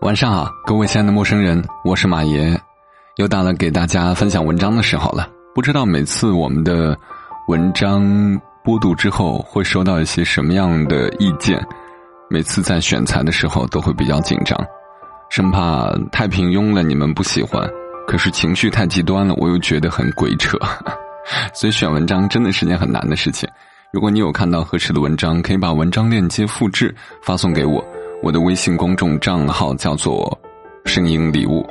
晚上好，各位亲爱的陌生人，我是马爷，又到了给大家分享文章的时候了。不知道每次我们的文章播读之后会收到一些什么样的意见？每次在选材的时候都会比较紧张，生怕太平庸了你们不喜欢，可是情绪太极端了我又觉得很鬼扯，所以选文章真的是件很难的事情。如果你有看到合适的文章，可以把文章链接复制发送给我。我的微信公众账号叫做“声音礼物”。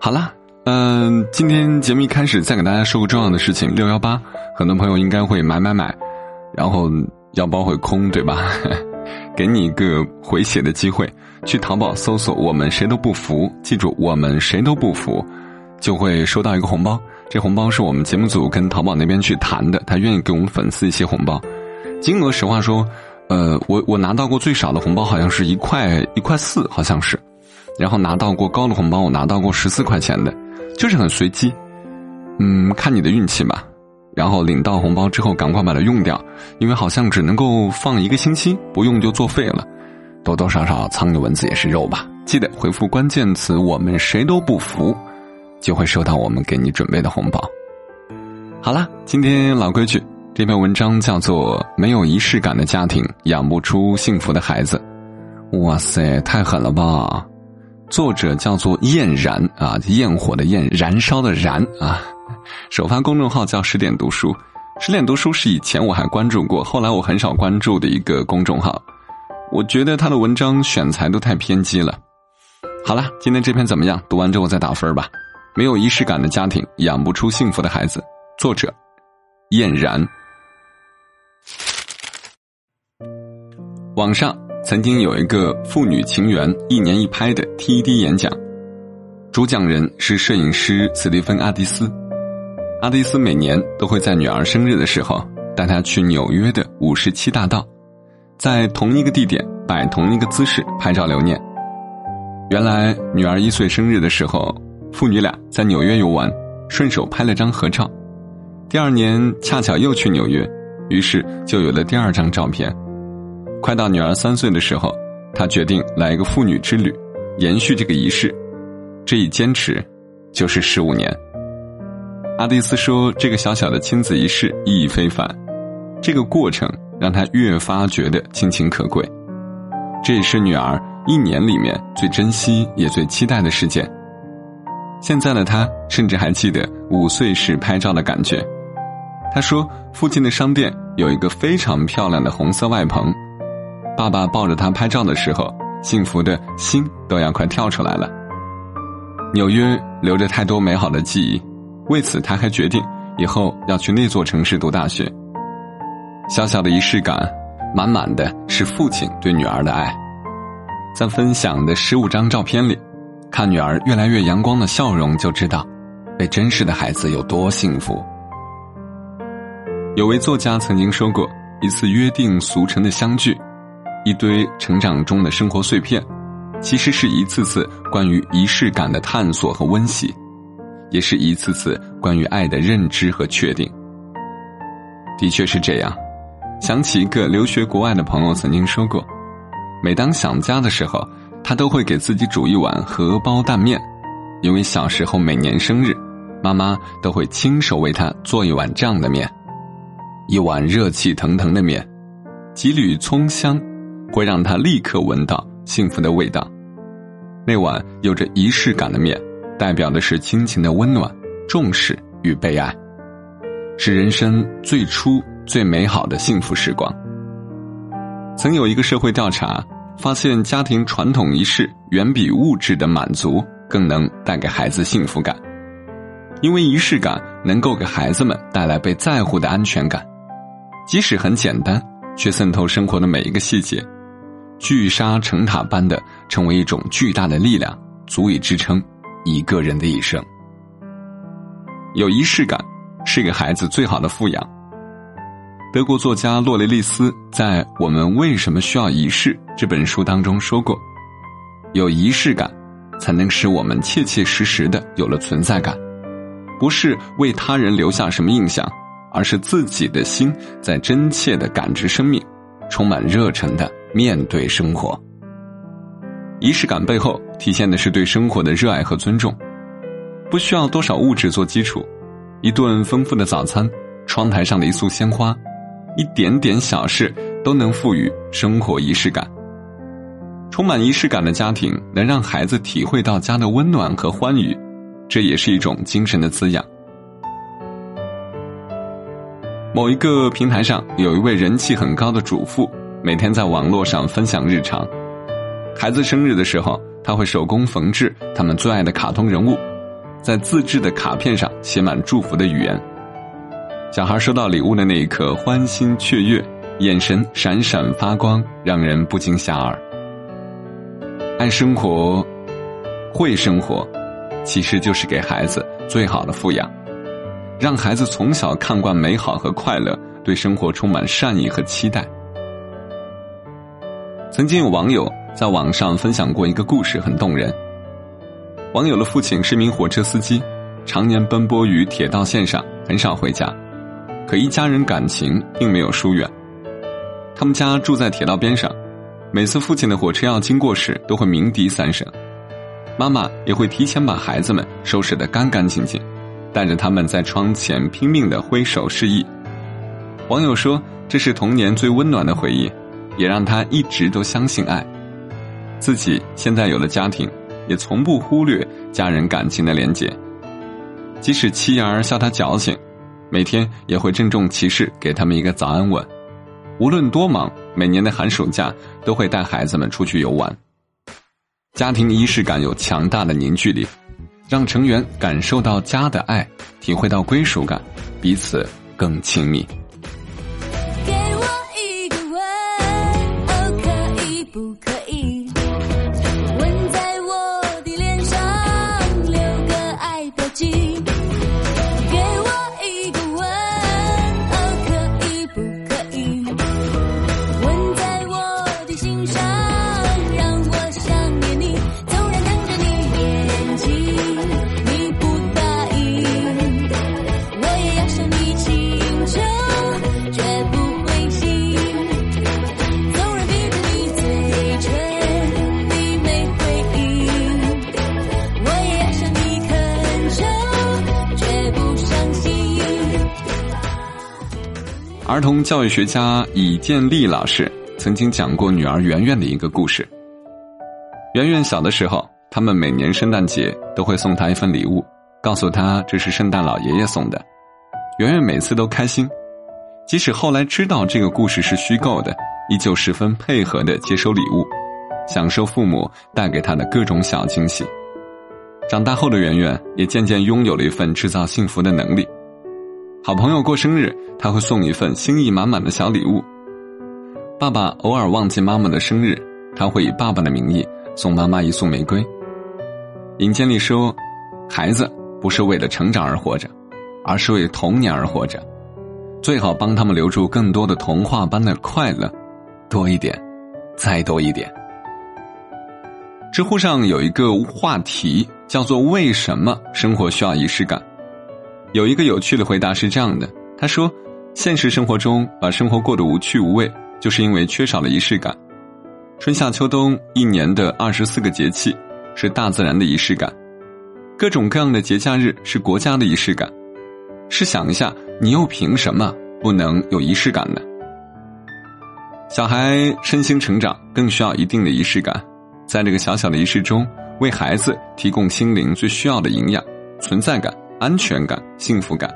好啦，嗯，今天节目一开始再给大家说个重要的事情：六幺八，很多朋友应该会买买买，然后腰包会空，对吧？给你一个回血的机会，去淘宝搜索“我们谁都不服”，记住“我们谁都不服”，就会收到一个红包。这红包是我们节目组跟淘宝那边去谈的，他愿意给我们粉丝一些红包，金额实话说。呃，我我拿到过最少的红包好像是一块一块四，好像是，然后拿到过高的红包，我拿到过十四块钱的，就是很随机，嗯，看你的运气吧。然后领到红包之后，赶快把它用掉，因为好像只能够放一个星期，不用就作废了。多多少少苍蝇蚊子也是肉吧？记得回复关键词“我们谁都不服”，就会收到我们给你准备的红包。好了，今天老规矩。这篇文章叫做《没有仪式感的家庭养不出幸福的孩子》，哇塞，太狠了吧！作者叫做焰燃啊，焰火的焰，燃烧的燃啊。首发公众号叫十点读书，十点读书是以前我还关注过，后来我很少关注的一个公众号。我觉得他的文章选材都太偏激了。好了，今天这篇怎么样？读完之后再打分吧。没有仪式感的家庭养不出幸福的孩子，作者燕然。网上曾经有一个父女情缘一年一拍的 TED 演讲，主讲人是摄影师斯蒂芬·阿迪斯。阿迪斯每年都会在女儿生日的时候带她去纽约的五十七大道，在同一个地点摆同一个姿势拍照留念。原来女儿一岁生日的时候，父女俩在纽约游玩，顺手拍了张合照。第二年恰巧又去纽约，于是就有了第二张照片。快到女儿三岁的时候，他决定来一个妇女之旅，延续这个仪式。这一坚持，就是十五年。阿蒂斯说：“这个小小的亲子仪式意义非凡，这个过程让他越发觉得亲情可贵。这也是女儿一年里面最珍惜也最期待的事件。现在的他甚至还记得五岁时拍照的感觉。他说，附近的商店有一个非常漂亮的红色外棚。”爸爸抱着他拍照的时候，幸福的心都要快跳出来了。纽约留着太多美好的记忆，为此他还决定以后要去那座城市读大学。小小的仪式感，满满的是父亲对女儿的爱。在分享的十五张照片里，看女儿越来越阳光的笑容，就知道被珍视的孩子有多幸福。有位作家曾经说过，一次约定俗成的相聚。一堆成长中的生活碎片，其实是一次次关于仪式感的探索和温习，也是一次次关于爱的认知和确定。的确是这样。想起一个留学国外的朋友曾经说过，每当想家的时候，他都会给自己煮一碗荷包蛋面，因为小时候每年生日，妈妈都会亲手为他做一碗这样的面，一碗热气腾腾的面，几缕葱香。会让他立刻闻到幸福的味道。那碗有着仪式感的面，代表的是亲情的温暖、重视与被爱，是人生最初最美好的幸福时光。曾有一个社会调查发现，家庭传统仪式远比物质的满足更能带给孩子幸福感，因为仪式感能够给孩子们带来被在乎的安全感，即使很简单，却渗透生活的每一个细节。聚沙成塔般的成为一种巨大的力量，足以支撑一个人的一生。有仪式感，是给孩子最好的富养。德国作家洛雷利斯在《我们为什么需要仪式》这本书当中说过：“有仪式感，才能使我们切切实实的有了存在感，不是为他人留下什么印象，而是自己的心在真切的感知生命，充满热忱的。”面对生活。仪式感背后体现的是对生活的热爱和尊重，不需要多少物质做基础，一顿丰富的早餐，窗台上的一束鲜花，一点点小事都能赋予生活仪式感。充满仪式感的家庭能让孩子体会到家的温暖和欢愉，这也是一种精神的滋养。某一个平台上，有一位人气很高的主妇，每天在网络上分享日常。孩子生日的时候，他会手工缝制他们最爱的卡通人物，在自制的卡片上写满祝福的语言。小孩收到礼物的那一刻，欢欣雀跃，眼神闪闪发光，让人不禁遐迩。爱生活，会生活，其实就是给孩子最好的富养。让孩子从小看惯美好和快乐，对生活充满善意和期待。曾经有网友在网上分享过一个故事，很动人。网友的父亲是名火车司机，常年奔波于铁道线上，很少回家。可一家人感情并没有疏远。他们家住在铁道边上，每次父亲的火车要经过时，都会鸣笛三声。妈妈也会提前把孩子们收拾得干干净净。带着他们在窗前拼命的挥手示意，网友说这是童年最温暖的回忆，也让他一直都相信爱。自己现在有了家庭，也从不忽略家人感情的连结。即使妻儿笑他矫情，每天也会郑重其事给他们一个早安吻。无论多忙，每年的寒暑假都会带孩子们出去游玩。家庭仪式感有强大的凝聚力。让成员感受到家的爱，体会到归属感，彼此更亲密。儿童教育学家尹建莉老师曾经讲过女儿圆圆的一个故事。圆圆小的时候，他们每年圣诞节都会送她一份礼物，告诉她这是圣诞老爷爷送的。圆圆每次都开心，即使后来知道这个故事是虚构的，依旧十分配合的接收礼物，享受父母带给她的各种小惊喜。长大后的圆圆也渐渐拥有了一份制造幸福的能力。好朋友过生日，他会送一份心意满满的小礼物。爸爸偶尔忘记妈妈的生日，他会以爸爸的名义送妈妈一束玫瑰。尹建莉说：“孩子不是为了成长而活着，而是为童年而活着。最好帮他们留住更多的童话般的快乐，多一点，再多一点。”知乎上有一个话题叫做“为什么生活需要仪式感”。有一个有趣的回答是这样的：他说，现实生活中把生活过得无趣无味，就是因为缺少了仪式感。春夏秋冬一年的二十四个节气，是大自然的仪式感；各种各样的节假日是国家的仪式感。试想一下，你又凭什么不能有仪式感呢？小孩身心成长更需要一定的仪式感，在这个小小的仪式中，为孩子提供心灵最需要的营养、存在感。安全感、幸福感，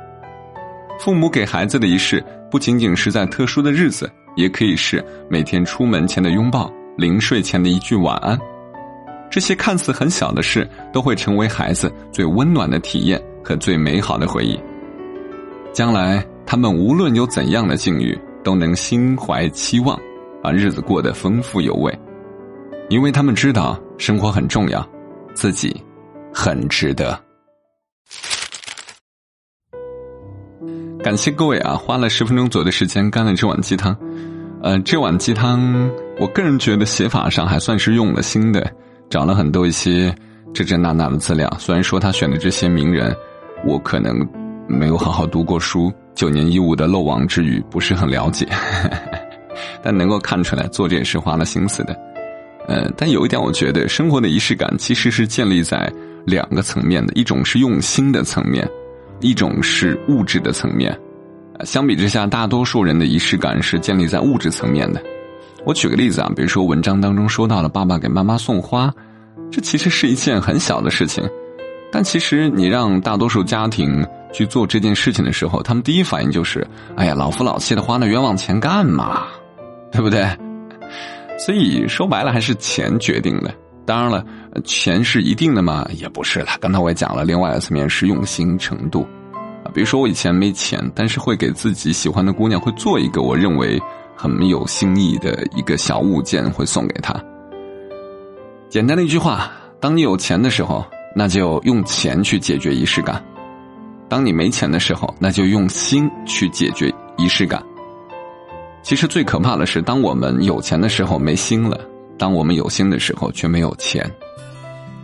父母给孩子的仪式不仅仅是在特殊的日子，也可以是每天出门前的拥抱、临睡前的一句晚安。这些看似很小的事，都会成为孩子最温暖的体验和最美好的回忆。将来他们无论有怎样的境遇，都能心怀期望，把日子过得丰富有味，因为他们知道生活很重要，自己很值得。感谢各位啊，花了十分钟左右的时间干了这碗鸡汤。呃，这碗鸡汤，我个人觉得写法上还算是用了心的，找了很多一些这这那那的资料。虽然说他选的这些名人，我可能没有好好读过书，九年义务的漏网之鱼不是很了解。但能够看出来作者也是花了心思的。呃，但有一点，我觉得生活的仪式感其实是建立在两个层面的，一种是用心的层面，一种是物质的层面。相比之下，大多数人的仪式感是建立在物质层面的。我举个例子啊，比如说文章当中说到了爸爸给妈妈送花，这其实是一件很小的事情，但其实你让大多数家庭去做这件事情的时候，他们第一反应就是：“哎呀，老夫老妻的花那冤枉钱干嘛？对不对？”所以说白了还是钱决定的。当然了，钱是一定的吗？也不是了。刚才我也讲了，另外一层面是用心程度啊。比如说我以前没钱，但是会给自己喜欢的姑娘会做一个我认为很有心意的一个小物件，会送给她。简单的一句话：当你有钱的时候，那就用钱去解决仪式感；当你没钱的时候，那就用心去解决仪式感。其实最可怕的是，当我们有钱的时候没心了；当我们有心的时候却没有钱，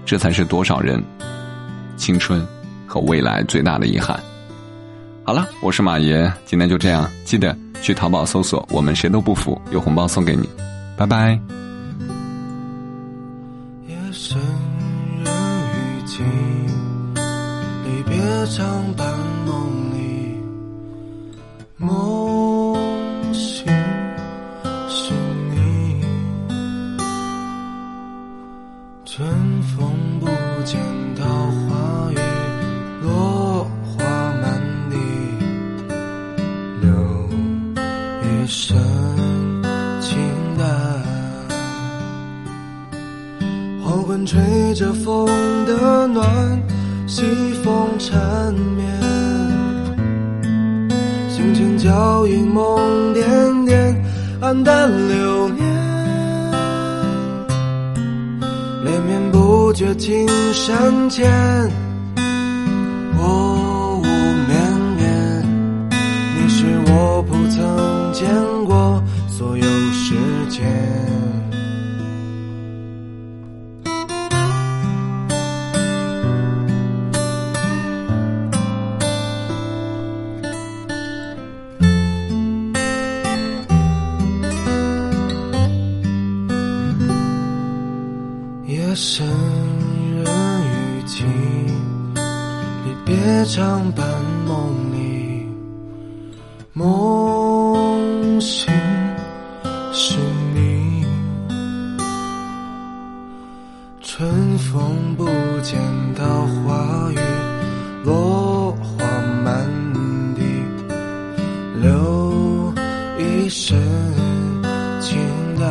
这才是多少人青春和未来最大的遗憾。好了，我是马爷，今天就这样，记得去淘宝搜索“我们谁都不服”，有红包送给你，拜拜。夜深人雨静，离别长伴春风不见桃花雨，落花满地，柳叶深清淡。黄昏吹着风的暖，西风缠绵，星辰脚印梦点点，黯淡流。绝青山间，我无绵绵，你是我不曾。见过所有时间，夜深离别常伴梦里梦。醒是你，春风不见桃花雨，落花满地，留一身清淡。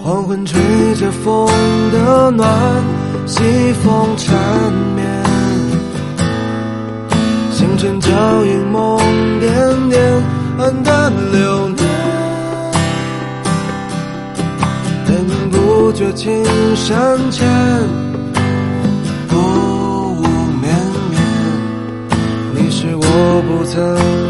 黄昏吹着风的暖，西风缠绵。星辰脚印梦点点，黯淡流年。连绵不绝青山前，波无绵绵。你是我不曾。